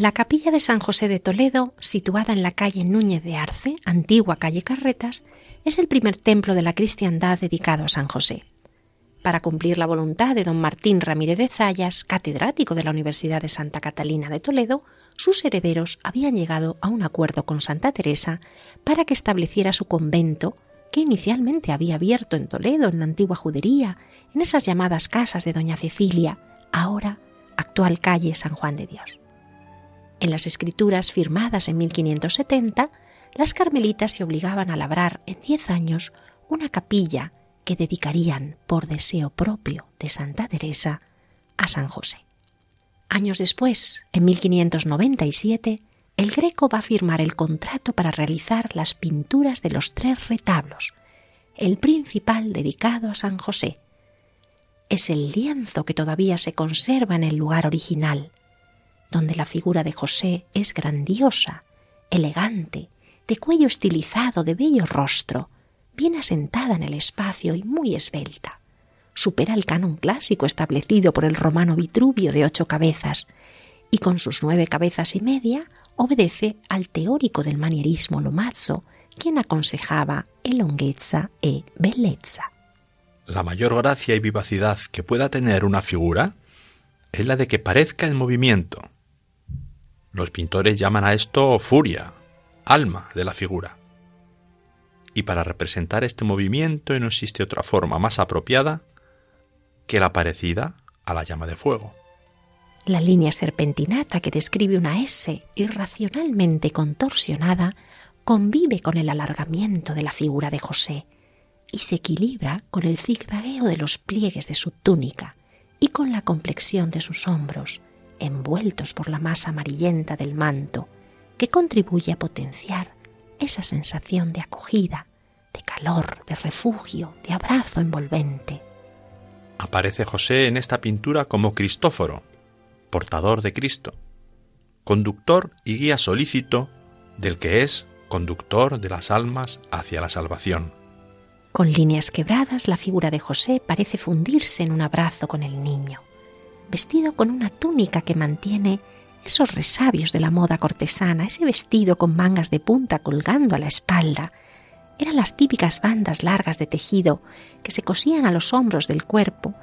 La capilla de San José de Toledo, situada en la calle Núñez de Arce, antigua calle Carretas, es el primer templo de la cristiandad dedicado a San José. Para cumplir la voluntad de don Martín Ramírez de Zayas, catedrático de la Universidad de Santa Catalina de Toledo, sus herederos habían llegado a un acuerdo con Santa Teresa para que estableciera su convento, que inicialmente había abierto en Toledo, en la antigua judería, en esas llamadas casas de doña Cecilia, ahora actual calle San Juan de Dios. En las escrituras firmadas en 1570, las carmelitas se obligaban a labrar en diez años una capilla que dedicarían por deseo propio de Santa Teresa a San José. Años después, en 1597, el Greco va a firmar el contrato para realizar las pinturas de los tres retablos, el principal dedicado a San José. Es el lienzo que todavía se conserva en el lugar original, donde la figura de José es grandiosa, elegante, de cuello estilizado, de bello rostro, bien asentada en el espacio y muy esbelta. Supera el canon clásico establecido por el romano Vitruvio de ocho cabezas, y con sus nueve cabezas y media obedece al teórico del manierismo Lomazzo, quien aconsejaba elonguezza e bellezza. La mayor gracia y vivacidad que pueda tener una figura es la de que parezca en movimiento, los pintores llaman a esto furia, alma de la figura. Y para representar este movimiento no existe otra forma más apropiada que la parecida a la llama de fuego. La línea serpentinata que describe una S irracionalmente contorsionada convive con el alargamiento de la figura de José y se equilibra con el zigzagueo de los pliegues de su túnica y con la complexión de sus hombros, envueltos por la masa amarillenta del manto, que contribuye a potenciar esa sensación de acogida, de calor, de refugio, de abrazo envolvente. Aparece José en esta pintura como Cristóforo, portador de Cristo, conductor y guía solícito del que es conductor de las almas hacia la salvación. Con líneas quebradas, la figura de José parece fundirse en un abrazo con el niño vestido con una túnica que mantiene esos resabios de la moda cortesana, ese vestido con mangas de punta colgando a la espalda. Eran las típicas bandas largas de tejido que se cosían a los hombros del cuerpo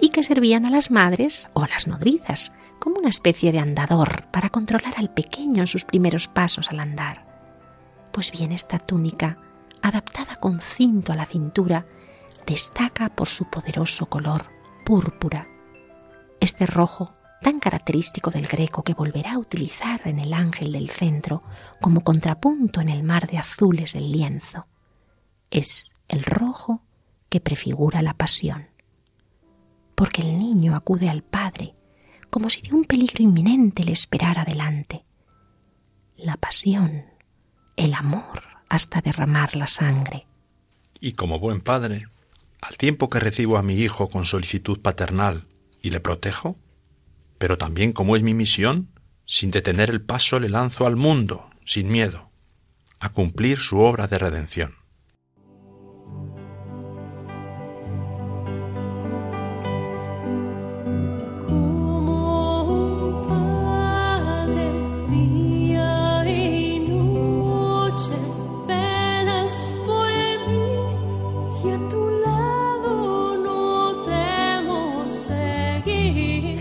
y que servían a las madres o a las nodrizas como una especie de andador para controlar al pequeño en sus primeros pasos al andar. Pues bien, esta túnica, adaptada con cinto a la cintura, destaca por su poderoso color púrpura este rojo tan característico del greco que volverá a utilizar en el ángel del centro como contrapunto en el mar de azules del lienzo. Es el rojo que prefigura la pasión. Porque el niño acude al Padre como si de un peligro inminente le esperara delante. La pasión, el amor hasta derramar la sangre. Y como buen padre, al tiempo que recibo a mi hijo con solicitud paternal y le protejo, pero también como es mi misión, sin detener el paso le lanzo al mundo, sin miedo, a cumplir su obra de redención.